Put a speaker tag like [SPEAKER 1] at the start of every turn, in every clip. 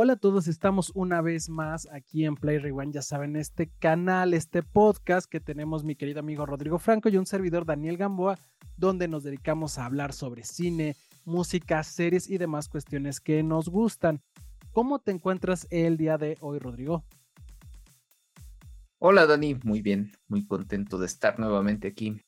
[SPEAKER 1] Hola a todos, estamos una vez más aquí en Play Rewind, ya saben, este canal, este podcast que tenemos mi querido amigo Rodrigo Franco y un servidor Daniel Gamboa, donde nos dedicamos a hablar sobre cine, música, series y demás cuestiones que nos gustan. ¿Cómo te encuentras el día de hoy, Rodrigo?
[SPEAKER 2] Hola Dani, muy bien, muy contento de estar nuevamente aquí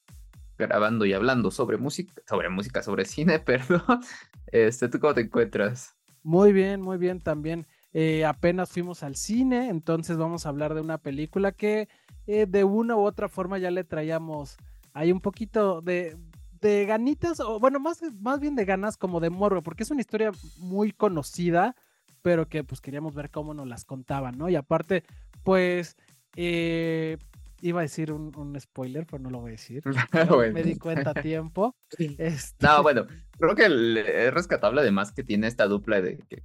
[SPEAKER 2] grabando y hablando sobre música, sobre música, sobre cine, perdón. Este, ¿tú cómo te encuentras?
[SPEAKER 1] Muy bien, muy bien también. Eh, apenas fuimos al cine, entonces vamos a hablar de una película que eh, de una u otra forma ya le traíamos ahí un poquito de, de ganitas, o bueno, más, más bien de ganas como de morro, porque es una historia muy conocida, pero que pues queríamos ver cómo nos las contaban, ¿no? Y aparte, pues, eh, iba a decir un, spoiler, pero no lo voy a decir. Me di cuenta a tiempo.
[SPEAKER 2] Este no, bueno, creo que es rescatable además que tiene esta dupla de que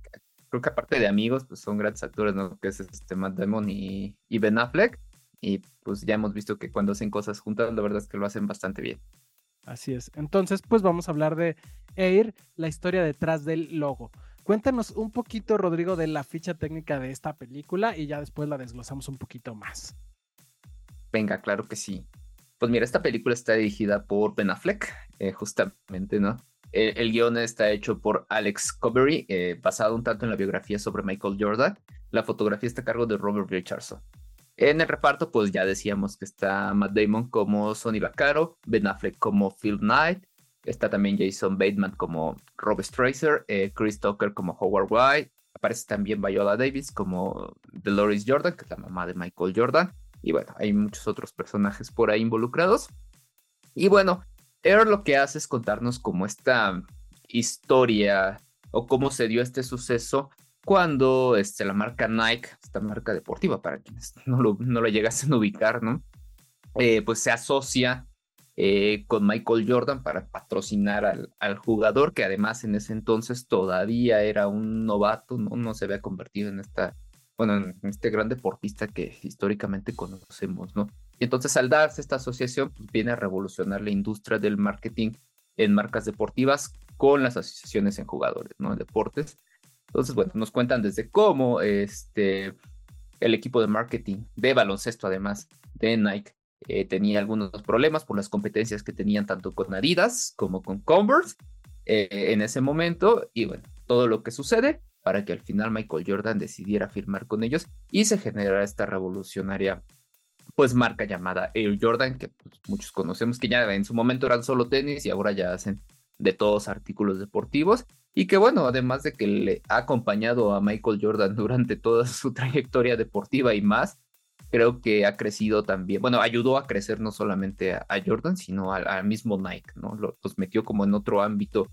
[SPEAKER 2] creo que aparte de amigos, pues son grandes actores, ¿no? Que es este Matt Damon y, y Ben Affleck. Y pues ya hemos visto que cuando hacen cosas juntas, la verdad es que lo hacen bastante bien.
[SPEAKER 1] Así es. Entonces, pues vamos a hablar de Air, la historia detrás del logo. Cuéntanos un poquito, Rodrigo, de la ficha técnica de esta película y ya después la desglosamos un poquito más.
[SPEAKER 2] Venga, claro que sí. Pues mira, esta película está dirigida por Ben Affleck, eh, justamente, ¿no? El, guion está hecho por Alex Covery, eh, basado un tanto en la biografía sobre Michael Jordan. La fotografía está a cargo de Robert Richardson. En el reparto, pues ya decíamos que está Matt Damon como Sonny Vaccaro, Ben Affleck como Phil Knight, está también Jason Bateman como Rob Stracer, eh, Chris Tucker como Howard White, aparece también Viola Davis como Dolores Jordan, que es la mamá de Michael Jordan, y bueno, hay muchos otros personajes por ahí involucrados. Y bueno, Air lo que hace es contarnos como esta historia o cómo se dio este suceso cuando este, la marca Nike, esta marca deportiva para quienes no lo, no lo llegasen a ubicar, ¿no? Eh, pues se asocia eh, con Michael Jordan para patrocinar al, al, jugador, que además en ese entonces todavía era un novato, ¿no? No se había convertido en esta bueno, en este gran deportista que históricamente conocemos, ¿no? Y entonces al darse esta asociación, pues viene a revolucionar la industria del marketing en marcas deportivas con las asociaciones en jugadores, ¿no? En deportes. Entonces, bueno, nos cuentan desde cómo este, el equipo de marketing de baloncesto, además de Nike, eh, tenía algunos problemas por las competencias que tenían tanto con Adidas como con Converse eh, en ese momento. Y bueno, todo lo que sucede para que al final Michael Jordan decidiera firmar con ellos y se generara esta revolucionaria pues marca llamada Air Jordan que pues, muchos conocemos que ya en su momento eran solo tenis y ahora ya hacen de todos artículos deportivos y que bueno, además de que le ha acompañado a Michael Jordan durante toda su trayectoria deportiva y más, creo que ha crecido también, bueno, ayudó a crecer no solamente a, Jordan, sino al, mismo Nike, ¿no? Los metió como en otro ámbito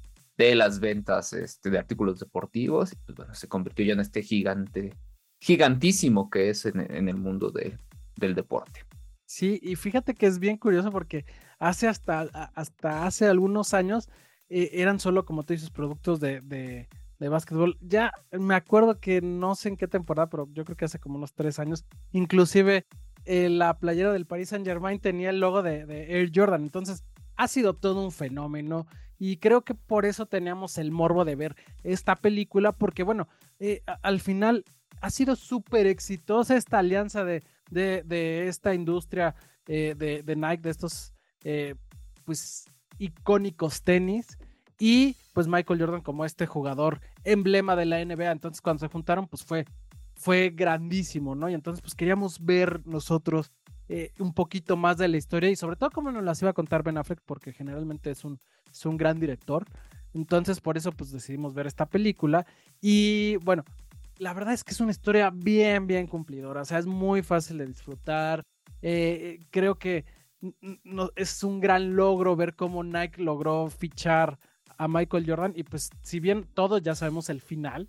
[SPEAKER 2] de las ventas este, de artículos deportivos. Y pues, bueno, se convirtió ya en este gigante, gigantísimo que es en, el mundo de, del deporte.
[SPEAKER 1] Sí, y fíjate que es bien curioso porque hace hasta, hasta hace algunos años eh, eran solo, como tú dices, productos de, de, de básquetbol. Ya me acuerdo que no sé en qué temporada, pero yo creo que hace como unos tres años, inclusive eh, la playera del Paris Saint Germain tenía el logo de Air Jordan. Entonces, ha sido todo un fenómeno y creo que por eso teníamos el morbo de ver esta película, porque bueno, eh, al final ha sido súper exitosa esta alianza de, de, esta industria eh, de, Nike, de estos eh, pues icónicos tenis. Y pues Michael Jordan como este jugador emblema de la NBA. Entonces cuando se juntaron pues fue, fue grandísimo, ¿no? Y entonces pues queríamos ver nosotros un poquito más de la historia y sobre todo cómo nos las iba a contar Ben Affleck porque generalmente es un, es un gran director. Entonces por eso pues decidimos ver esta película y bueno, la verdad es que es una historia bien, bien cumplidora, o sea, es muy fácil de disfrutar. Eh, creo que es un gran logro ver cómo Nike logró fichar a Michael Jordan y pues si bien todos ya sabemos el final,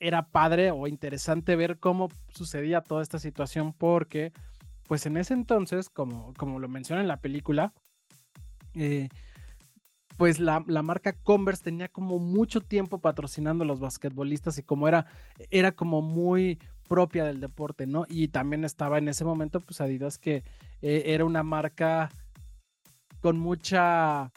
[SPEAKER 1] era padre o interesante ver cómo sucedía toda esta situación porque pues en ese entonces, como, como lo menciona en la película, eh, pues la, marca Converse tenía como mucho tiempo patrocinando a los basquetbolistas y como era, era como muy propia del deporte, ¿no? Y también estaba en ese momento, pues Adidas, que eh, era una marca con mucha,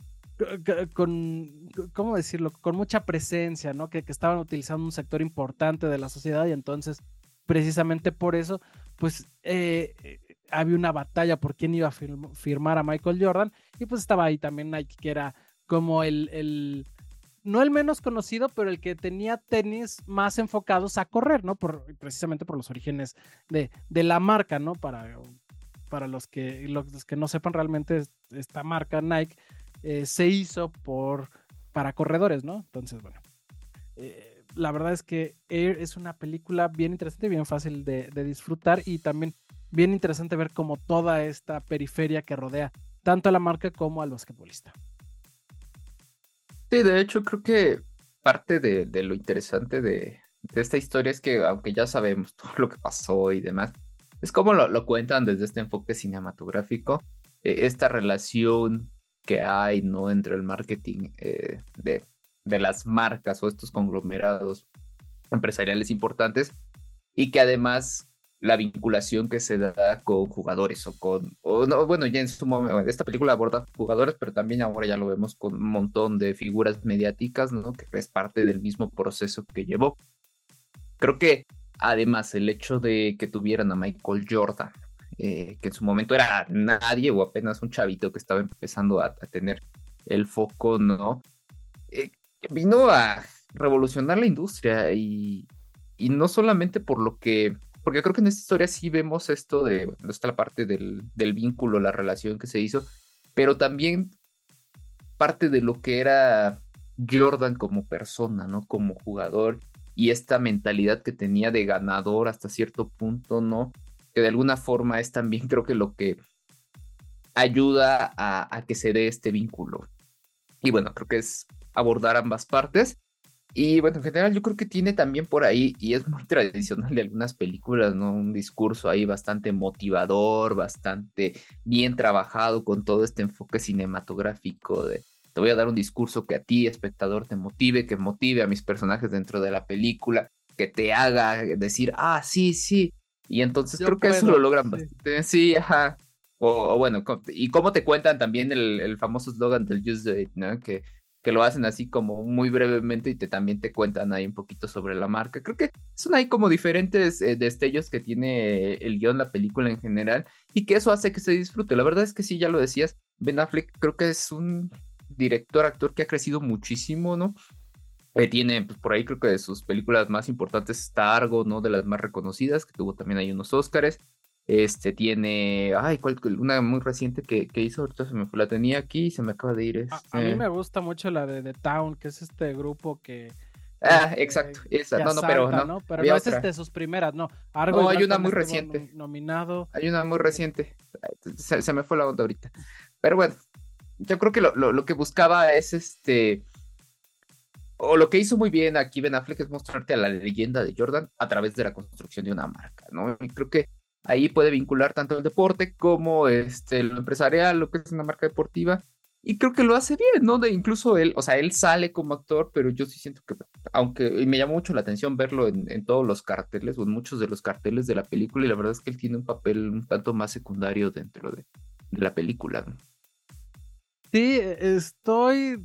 [SPEAKER 1] con, ¿cómo decirlo? Con mucha presencia, ¿no? Que, que estaban utilizando un sector importante de la sociedad y entonces, precisamente por eso, pues eh, eh, había una batalla por quién iba a firmar a Michael Jordan y pues estaba ahí también Nike, que era como el, el, no el menos conocido, pero el que tenía tenis más enfocados a correr, ¿no? Por, precisamente por los orígenes de, de la marca, ¿no? Para, para los, que, los que no sepan realmente, esta marca Nike eh, se hizo por, para corredores, ¿no? Entonces, bueno. Eh, la verdad es que Air es una película bien interesante, bien fácil de, de disfrutar y también bien interesante ver como toda esta periferia que rodea tanto a la marca como al basquetbolista.
[SPEAKER 2] Sí, de hecho creo que parte de, lo interesante de, esta historia es que aunque ya sabemos todo lo que pasó y demás, es como lo, cuentan desde este enfoque cinematográfico, eh, esta relación que hay ¿no? entre el marketing eh, de, de las marcas o estos conglomerados empresariales importantes y que además la vinculación que se da con jugadores o con, no, bueno, ya en su momento, esta película aborda jugadores, pero también ahora ya lo vemos con un montón de figuras mediáticas, ¿no? Que es parte del mismo proceso que llevó. Creo que además el hecho de que tuvieran a Michael Jordan, eh, que en su momento era nadie o apenas un chavito que estaba empezando a, tener el foco, ¿no? Eh, vino a revolucionar la industria y, y no solamente por lo que porque creo que en esta historia sí vemos esto de, está la parte del, del vínculo, la relación que se hizo, pero también parte de lo que era Jordan como persona, ¿no? Como jugador y esta mentalidad que tenía de ganador hasta cierto punto, ¿no? Que de alguna forma es también creo que lo que ayuda a, a que se dé este vínculo. Y bueno, creo que es abordar ambas partes. Y bueno, en general yo creo que tiene también por ahí, y es muy tradicional de algunas películas, ¿no? Un discurso ahí bastante motivador, bastante bien trabajado con todo este enfoque cinematográfico de te voy a dar un discurso que a ti, espectador, te motive, que motive a mis personajes dentro de la película, que te haga decir, ah, sí, sí. Y entonces creo que eso lo logran bastante. Sí, ajá. O, bueno, y cómo te cuentan también el, el famoso slogan del Use It, ¿no? Que que lo hacen así como muy brevemente y te también te cuentan ahí un poquito sobre la marca. Creo que son ahí como diferentes eh, destellos que tiene el guion, la película en general, y que eso hace que se disfrute. La verdad es que sí, ya lo decías, Ben Affleck creo que es un director, actor que ha crecido muchísimo, ¿no? Eh, tiene pues, por ahí creo que de sus películas más importantes está Argo, ¿no? De las más reconocidas, que tuvo también ahí unos Oscars. Este tiene, ay, ¿cuál, una muy reciente que, que, hizo, ahorita se me fue, la tenía aquí y se me acaba de ir.
[SPEAKER 1] A, mí este me gusta mucho la de The Town, que es este grupo que...
[SPEAKER 2] Ah, este, exacto, esa, no, no, pero no.
[SPEAKER 1] Pero no es este, sus primeras, no.
[SPEAKER 2] Argo no, hay una muy reciente.
[SPEAKER 1] Nominado.
[SPEAKER 2] Hay una muy reciente. Se, se, me fue la onda ahorita. Pero bueno, yo creo que lo, lo, lo que buscaba es este o lo que hizo muy bien aquí Ben Affleck es mostrarte a la leyenda de Jordan a través de la construcción de una marca, ¿no? Y creo que ahí puede vincular tanto el deporte como este, lo empresarial, lo que es una marca deportiva. Y creo que lo hace bien, ¿no? De incluso él, o sea, él sale como actor, pero yo sí siento que, aunque y me llamó mucho la atención verlo en, en, todos los carteles o en muchos de los carteles de la película, y la verdad es que él tiene un papel un tanto más secundario dentro de, la película.
[SPEAKER 1] Sí, estoy.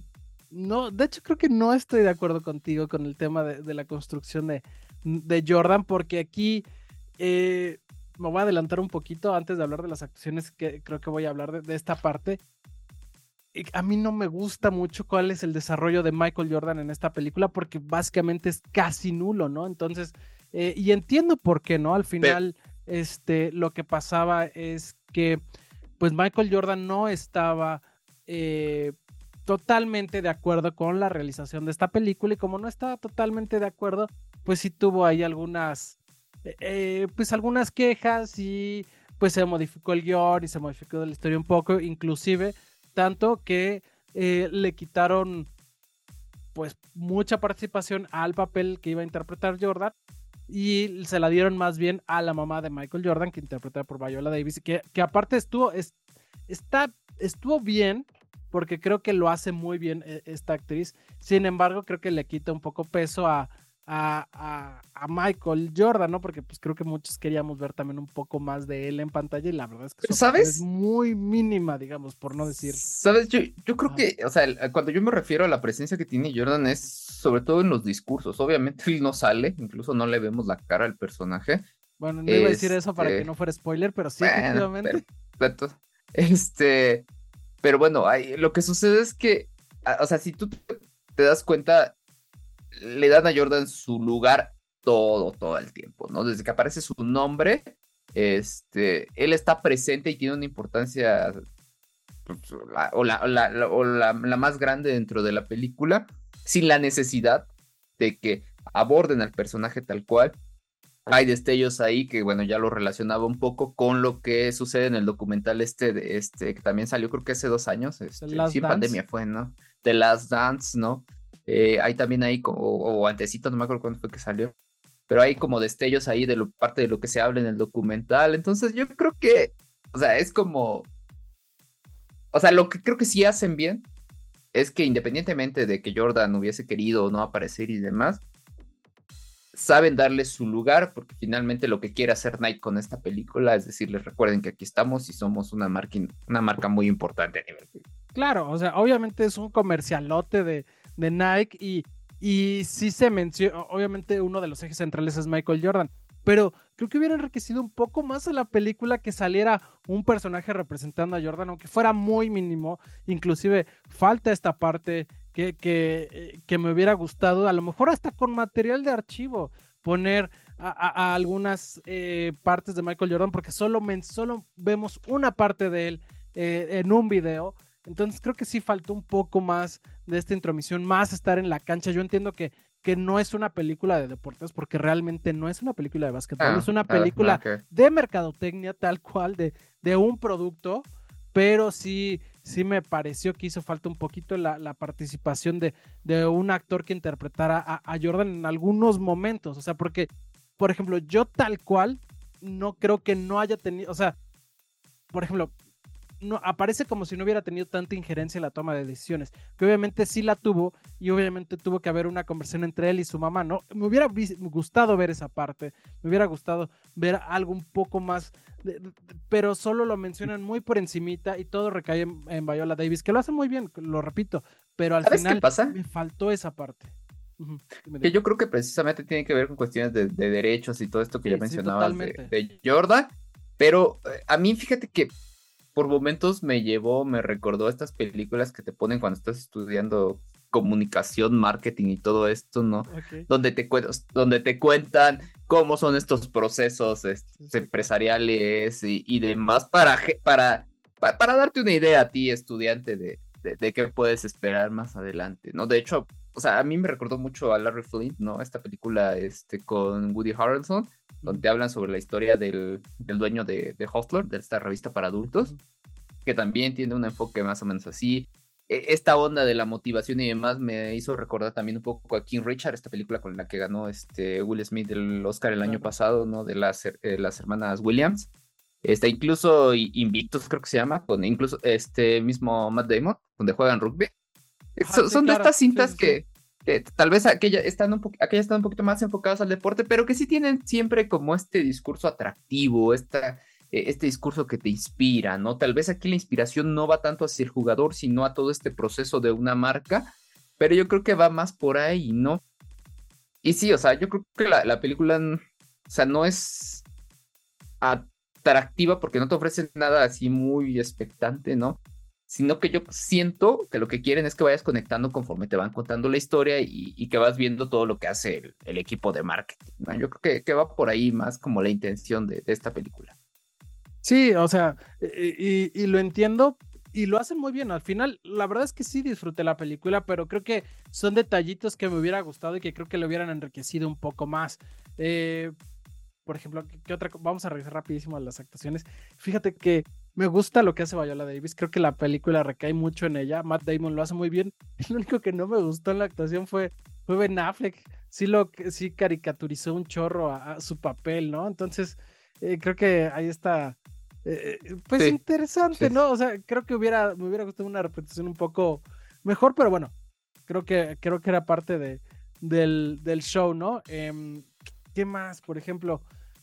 [SPEAKER 1] No, de hecho, creo que no estoy de acuerdo contigo con el tema de, de la construcción de, de Jordan, porque aquí eh, me voy a adelantar un poquito antes de hablar de las actuaciones que creo que voy a hablar de, esta parte. A mí no me gusta mucho cuál es el desarrollo de Michael Jordan en esta película porque básicamente es casi nulo, ¿no? Entonces, eh, y entiendo por qué, ¿no? Al final, este, lo que pasaba es que, pues Michael Jordan no estaba eh, totalmente de acuerdo con la realización de esta película y como no estaba totalmente de acuerdo, pues sí tuvo ahí algunas eh, pues algunas quejas y pues se modificó el guion y se modificó la historia un poco, inclusive tanto que eh, le quitaron pues mucha participación al papel que iba a interpretar Jordan y se la dieron más bien a la mamá de Michael Jordan que interpretada por Viola Davis que, que aparte estuvo está estuvo bien porque creo que lo hace muy bien eh, esta actriz. Sin embargo creo que le quita un poco peso a a, Michael Jordan, ¿no? Porque pues creo que muchos queríamos ver también un poco más de él en pantalla y la verdad es que
[SPEAKER 2] ¿Sabes?
[SPEAKER 1] es muy mínima, digamos, por no decir.
[SPEAKER 2] Sabes, yo, yo creo que, o sea, cuando yo me refiero a la presencia que tiene Jordan es sobre todo en los discursos. Obviamente él no sale, incluso no le vemos la cara al personaje.
[SPEAKER 1] Bueno, no iba a decir eso para que este, no fuera spoiler, pero sí, efectivamente.
[SPEAKER 2] Este, pero bueno, lo que sucede es que, o sea, si tú te das cuenta, le dan a Jordan su lugar todo, todo el tiempo, ¿no? Desde que aparece su nombre, este, él está presente y tiene una importancia pues, o, la, la, más grande dentro de la película, sin la necesidad de que aborden al personaje tal cual. Hay destellos ahí que, bueno, ya lo relacionaba un poco con lo que sucede en el documental este, este que también salió creo que hace dos años, este, sí, pandemia fue, ¿no? The Last Dance, ¿no? Eh, hay también ahí, como, o, antesito, no me acuerdo cuándo fue que salió, pero hay como destellos ahí de lo, parte de lo que se habla en el documental. Entonces yo creo que, o sea, es como, o sea, lo que creo que sí hacen bien es que independientemente de que Jordan hubiese querido o no aparecer y demás, saben darle su lugar, porque finalmente lo que quiere hacer Nike con esta película es decirles, recuerden que aquí estamos y somos una marca, una marca muy importante a nivel.
[SPEAKER 1] Claro, o sea, obviamente es un comercialote de, de Nike y, y sí se menciona, obviamente uno de los ejes centrales es Michael Jordan, pero creo que hubiera enriquecido un poco más a la película que saliera un personaje representando a Jordan, aunque fuera muy mínimo, inclusive falta esta parte que, que, eh, que me hubiera gustado, a lo mejor hasta con material de archivo, poner a, algunas eh, partes de Michael Jordan, porque solo, solo vemos una parte de él eh, en un video entonces creo que sí faltó un poco más de esta intromisión, más estar en la cancha. Yo entiendo que, que no es una película de deportes, porque realmente no es una película de básquetbol, ah, es una ah, película de mercadotecnia tal cual, de, de un producto, pero sí, sí me pareció que hizo falta un poquito la, participación de, de, un actor que interpretara a, a Jordan en algunos momentos. O sea, porque, por ejemplo, yo tal cual no creo que no haya tenido, o sea, por ejemplo, no, aparece como si no hubiera tenido tanta injerencia en la toma de decisiones, que obviamente sí la tuvo y obviamente tuvo que haber una conversación entre él y su mamá, ¿no? Me hubiera gustado ver esa parte, me hubiera gustado ver algo un poco más, pero solo lo mencionan muy por encimita y todo recae en, Viola Davis, que lo hace muy bien, lo repito, pero al final me faltó esa parte.
[SPEAKER 2] Que yo creo que precisamente tiene que ver con cuestiones de, derechos y todo esto que ya mencionabas de, de Jordan, pero eh, a mí fíjate que por momentos me llevó, me recordó estas películas que te ponen cuando estás estudiando comunicación, marketing y todo esto, ¿no? Donde, te, donde te cuentan cómo son estos procesos este, empresariales y, demás para, para, para, darte una idea a ti, estudiante, de, de, qué puedes esperar más adelante, ¿no? De hecho, o sea, a mí me recordó mucho a Larry Flint, ¿no? Esta película este, con Woody Harrelson, donde hablan sobre la historia del, dueño de, de Hustler, de esta revista para adultos, que también tiene un enfoque más o menos así. E, esta onda de la motivación y demás me hizo recordar también un poco a King Richard, esta película con la que ganó este Will Smith el Oscar el año pasado, ¿no? De las, eh, las hermanas Williams. Está incluso Invictus, creo que se llama, con incluso este mismo Matt Damon, donde juegan rugby. son, de estas cintas que, tal vez aquella están, un están un poquito más enfocadas al deporte, pero que sí tienen siempre como este discurso atractivo, esta, e, este discurso que te inspira, ¿no? Tal vez aquí la inspiración no va tanto hacia el jugador, sino a todo este proceso de una marca, pero yo creo que va más por ahí, ¿no? Y sí, o sea, yo creo que la, la película, o sea, no es atractiva porque no te ofrece nada así muy expectante, ¿no? Sino que yo siento que lo que quieren es que vayas conectando conforme te van contando la historia y, que vas viendo todo lo que hace el, equipo de marketing. Yo creo que, va por ahí más como la intención de, esta película.
[SPEAKER 1] Sí, o sea, y, lo entiendo y lo hacen muy bien. Al final, la verdad es que sí disfruté la película, pero creo que son detallitos que me hubiera gustado y que creo que le hubieran enriquecido un poco más. Eh, por ejemplo, ¿qué otra? Vamos a revisar rapidísimo las actuaciones. Fíjate que me gusta lo que hace Viola Davis. Creo que la película recae mucho en ella. Matt Damon lo hace muy bien. Lo único que no me gustó en la actuación fue, fue Ben Affleck. Sí, lo, sí caricaturizó un chorro a, su papel, ¿no? Entonces, eh, creo que ahí está. Eh, eh, pues interesante, ¿no? O sea, creo que hubiera, me hubiera gustado una repetición un poco mejor, pero bueno, creo que, creo que era parte de, del, del show, ¿no? Em, ¿Qué más? Por ejemplo,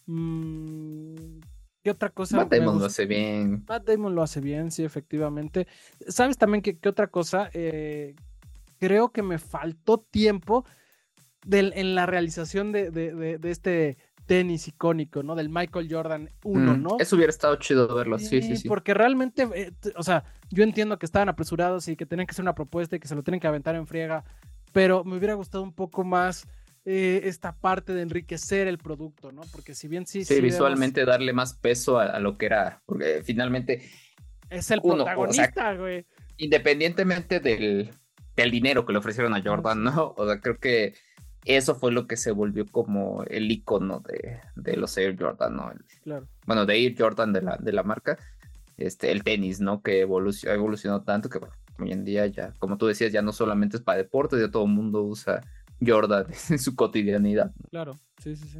[SPEAKER 1] mm, ¿Qué otra cosa?
[SPEAKER 2] Matt Damon lo hace bien.
[SPEAKER 1] Matt Damon lo hace bien, sí, efectivamente. ¿Sabes también qué otra cosa? Eh, creo que me faltó tiempo en la realización de, este tenis icónico, ¿no? Del Michael Jordan 1, mm, ¿no?
[SPEAKER 2] Eso hubiera estado chido verlo, sí, sí, sí.
[SPEAKER 1] Porque realmente, eh, o sea, yo entiendo que estaban apresurados y que tenían que hacer una propuesta y que se lo tienen que aventar en friega, pero me hubiera gustado un poco más eh, esta parte de enriquecer el producto, ¿no? Porque si bien sí...
[SPEAKER 2] Sí, visualmente darle más peso a, lo que era, porque finalmente...
[SPEAKER 1] Es el protagonista, güey.
[SPEAKER 2] Independientemente del, del dinero que le ofrecieron a Jordan, ¿no? O sea, creo que eso fue lo que se volvió como el icono de, de los Air Jordan, ¿no?
[SPEAKER 1] claro.
[SPEAKER 2] Bueno, de Air Jordan de la, de la marca, este, el tenis, ¿no? Que evolucionó, ha evolucionado tanto que, bueno, hoy en día ya, como tú decías, ya no solamente es para deportes, ya todo el mundo usa Jordan en su cotidianidad.
[SPEAKER 1] Claro, sí, sí, sí.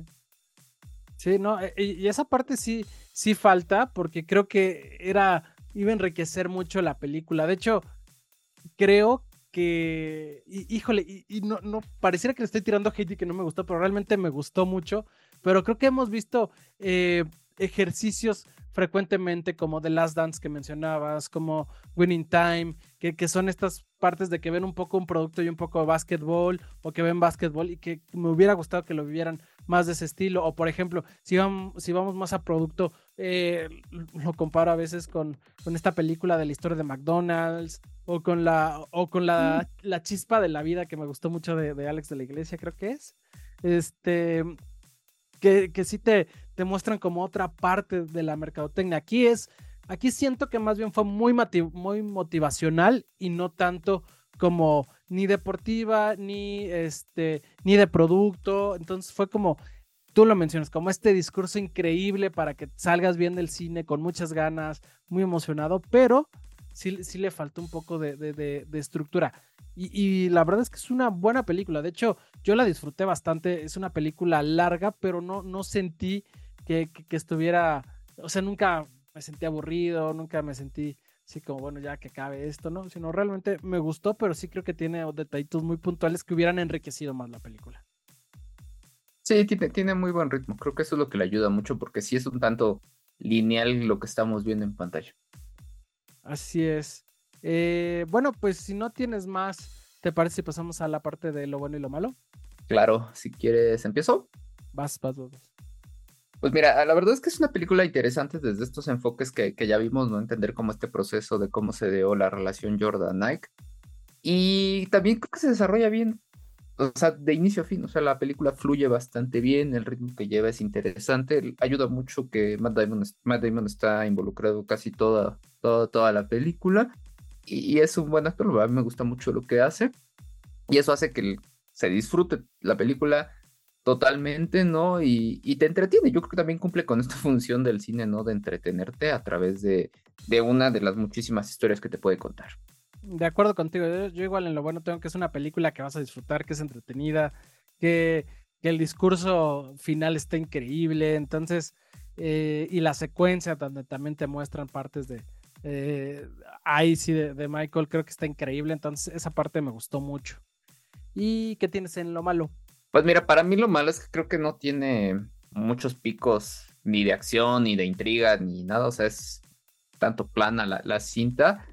[SPEAKER 1] Sí, no, e, y esa parte sí, sí falta, porque creo que era, iba a enriquecer mucho la película. De hecho, creo que, híjole, y, no, no, pareciera que le estoy tirando hate y que no me gustó, pero realmente me gustó mucho. Pero creo que hemos visto eh, ejercicios frecuentemente como The Last Dance que mencionabas, como Winning Time, que, que, son estas partes de que ven un poco un producto y un poco de básquetbol, o que ven básquetbol y que me hubiera gustado que lo vivieran más de ese estilo. O por ejemplo, si vamos, si vamos más a producto, eh, lo comparo a veces con, con esta película de la historia de McDonald's, o con la, o con la, mm. la chispa de la vida que me gustó mucho de, de Alex de la Iglesia, creo que es. Este, que, sí te, te muestran como otra parte de la mercadotecnia. Aquí es, aquí siento que más bien fue muy, muy motivacional y no tanto como ni deportiva, ni este, ni de producto. Entonces fue como, tú lo mencionas, como este discurso increíble para que salgas bien del cine con muchas ganas, muy emocionado, pero sí, sí le faltó un poco de, de estructura. Y, la verdad es que es una buena película. De hecho, yo la disfruté bastante. Es una película larga, pero no, no sentí que, estuviera. O sea, nunca me sentí aburrido, nunca me sentí así como, bueno, ya que acabe esto, ¿no? Sino realmente me gustó, pero sí creo que tiene detallitos muy puntuales que hubieran enriquecido más la película.
[SPEAKER 2] Sí, tiene, tiene muy buen ritmo. Creo que eso es lo que le ayuda mucho, porque sí es un tanto lineal lo que estamos viendo en pantalla.
[SPEAKER 1] Así es. Eh, bueno, pues si no tienes más, ¿te parece si pasamos a la parte de lo bueno y lo malo?
[SPEAKER 2] Claro, si quieres, empiezo.
[SPEAKER 1] Vas, vas, vas.
[SPEAKER 2] Pues mira, la verdad es que es una película interesante desde estos enfoques que, ya vimos, ¿no? Entender cómo este proceso de cómo se dio la relación Jordan-Nike. Y también creo que se desarrolla bien, o sea, de inicio a fin, o sea, la película fluye bastante bien, el ritmo que lleva es interesante, ayuda mucho que Matt Damon, Matt Damon está involucrado casi toda, toda, toda la película y, es un buen actor, mí me gusta mucho lo que hace y eso hace que se disfrute la película totalmente, ¿no? Y, te entretiene. Yo creo que también cumple con esta función del cine, ¿no? De entretenerte a través de, de una de las muchísimas historias que te puede contar.
[SPEAKER 1] De acuerdo contigo, yo, igual en lo bueno tengo que es una película que vas a disfrutar, que es entretenida, que, que el discurso final está increíble, entonces, eh, y la secuencia donde también te muestran partes de, eh, ahí sí, de, Michael creo que está increíble. Entonces, esa parte me gustó mucho. ¿Y qué tienes en lo malo?
[SPEAKER 2] Pues mira, para mí lo malo es que creo que no tiene muchos picos ni de acción, ni de intriga, ni nada. O sea, es tanto plana la, cinta.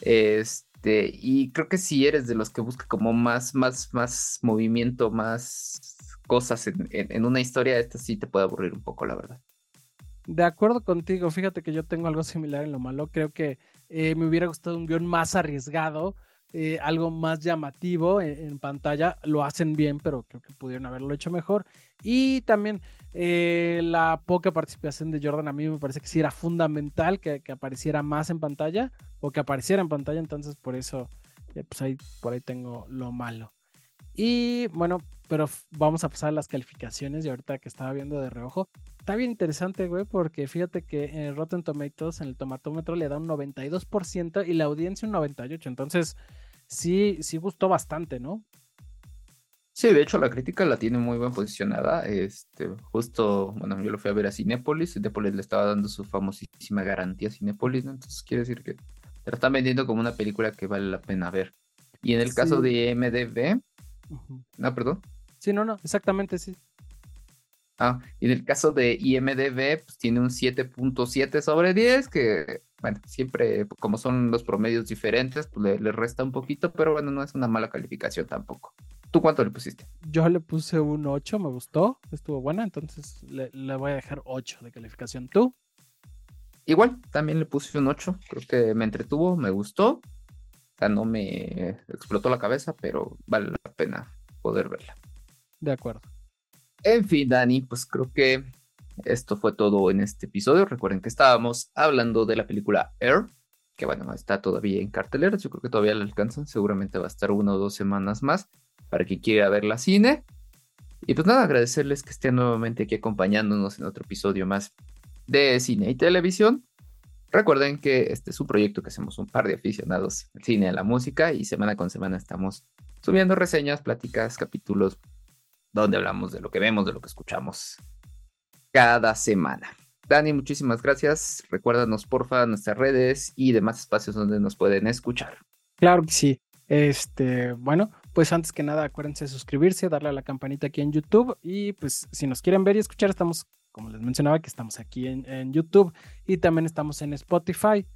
[SPEAKER 2] Este, y creo que si eres de los que busca como más, más, más movimiento, más cosas en, en una historia, esta sí te puede aburrir un poco, la verdad.
[SPEAKER 1] De acuerdo contigo, fíjate que yo tengo algo similar en lo malo. Creo que eh, me hubiera gustado un guion más arriesgado, eh, algo más llamativo en, pantalla. Lo hacen bien, pero creo que pudieron haberlo hecho mejor. Y también eh, la poca participación de Jordan a mí me parece que sí era fundamental que, apareciera más en pantalla o que apareciera en pantalla. Entonces, por eso, pues ahí, por ahí tengo lo malo. Y bueno, pero vamos a pasar a las calificaciones y ahorita que estaba viendo de reojo, está bien interesante, güey, porque fíjate que en Rotten Tomatoes, en el tomatómetro, le da un 92% y la audiencia un 98%. Entonces, sí, sí gustó bastante, ¿no?
[SPEAKER 2] Sí, de hecho la crítica la tiene muy bien posicionada. Este, justo, bueno, yo lo fui a ver a Cinépolis, Cinépolis le estaba dando su famosísima garantía a Cinépolis, ¿no? Entonces quiere decir que te la están vendiendo como una película que vale la pena ver. Y en el caso de MDB, Ah, perdón.
[SPEAKER 1] Sí, no, no, exactamente, sí.
[SPEAKER 2] Ah, y en el caso de IMDB, pues tiene un 7.7 sobre 10, que, bueno, siempre, como son los promedios diferentes, pues le, resta un poquito, pero bueno, no es una mala calificación tampoco. ¿Tú cuánto le pusiste?
[SPEAKER 1] Yo le puse un 8, me gustó, estuvo buena, entonces le, le voy a dejar 8 de calificación. ¿Tú?
[SPEAKER 2] Igual, también le puse un 8, creo que me entretuvo, me gustó, o sea, no me explotó la cabeza, pero vale la pena poder verla.
[SPEAKER 1] De acuerdo.
[SPEAKER 2] En fin, Dani, pues creo que esto fue todo en este episodio. Recuerden que estábamos hablando de la película Air, que bueno, está todavía en cartelera. Yo creo que todavía la alcanzan. Seguramente va a estar una o dos semanas más para quien quiera ver la cine. Y pues nada, agradecerles que estén nuevamente aquí acompañándonos en otro episodio más de cine y televisión. Recuerden que este es un proyecto que hacemos un par de aficionados al cine y a la música y semana con semana estamos subiendo reseñas, pláticas, capítulos donde hablamos de lo que vemos, de lo que escuchamos cada semana. Dani, muchísimas gracias. Recuérdanos, porfa, nuestras redes y demás espacios donde nos pueden escuchar.
[SPEAKER 1] Claro que sí. Este, bueno, pues antes que nada, acuérdense de suscribirse, darle a la campanita aquí en YouTube y pues si nos quieren ver y escuchar, estamos, como les mencionaba, que estamos aquí en, YouTube y también estamos en Spotify.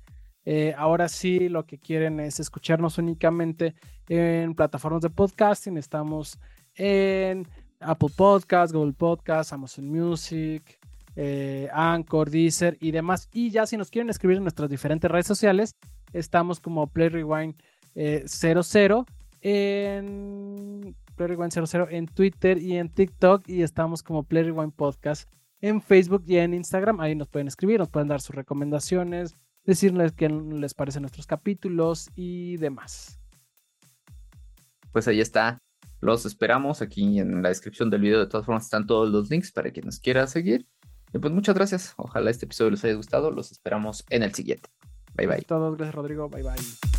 [SPEAKER 1] Eh, ahora sí, lo que quieren es escucharnos únicamente en plataformas de podcasting. Estamos en Apple Podcasts, Google Podcasts, Amazon Music, eh, Anchor, Deezer y demás. Y ya si nos quieren escribir en nuestras diferentes redes sociales, estamos como Play Rewind 00 eh, en Play Rewind 00 en Twitter y en TikTok y estamos como Play Rewind Podcast en Facebook y en Instagram. Ahí nos pueden escribir, nos pueden dar sus recomendaciones, decirles qué les parecen nuestros capítulos y demás.
[SPEAKER 2] Pues ahí está. Los esperamos aquí en la descripción del video. De todas formas, están todos los links para quien nos quiera seguir. Y pues muchas gracias. Ojalá este episodio les haya gustado. Los esperamos en el siguiente. Bye bye.
[SPEAKER 1] todos, gracias Rodrigo. Bye bye.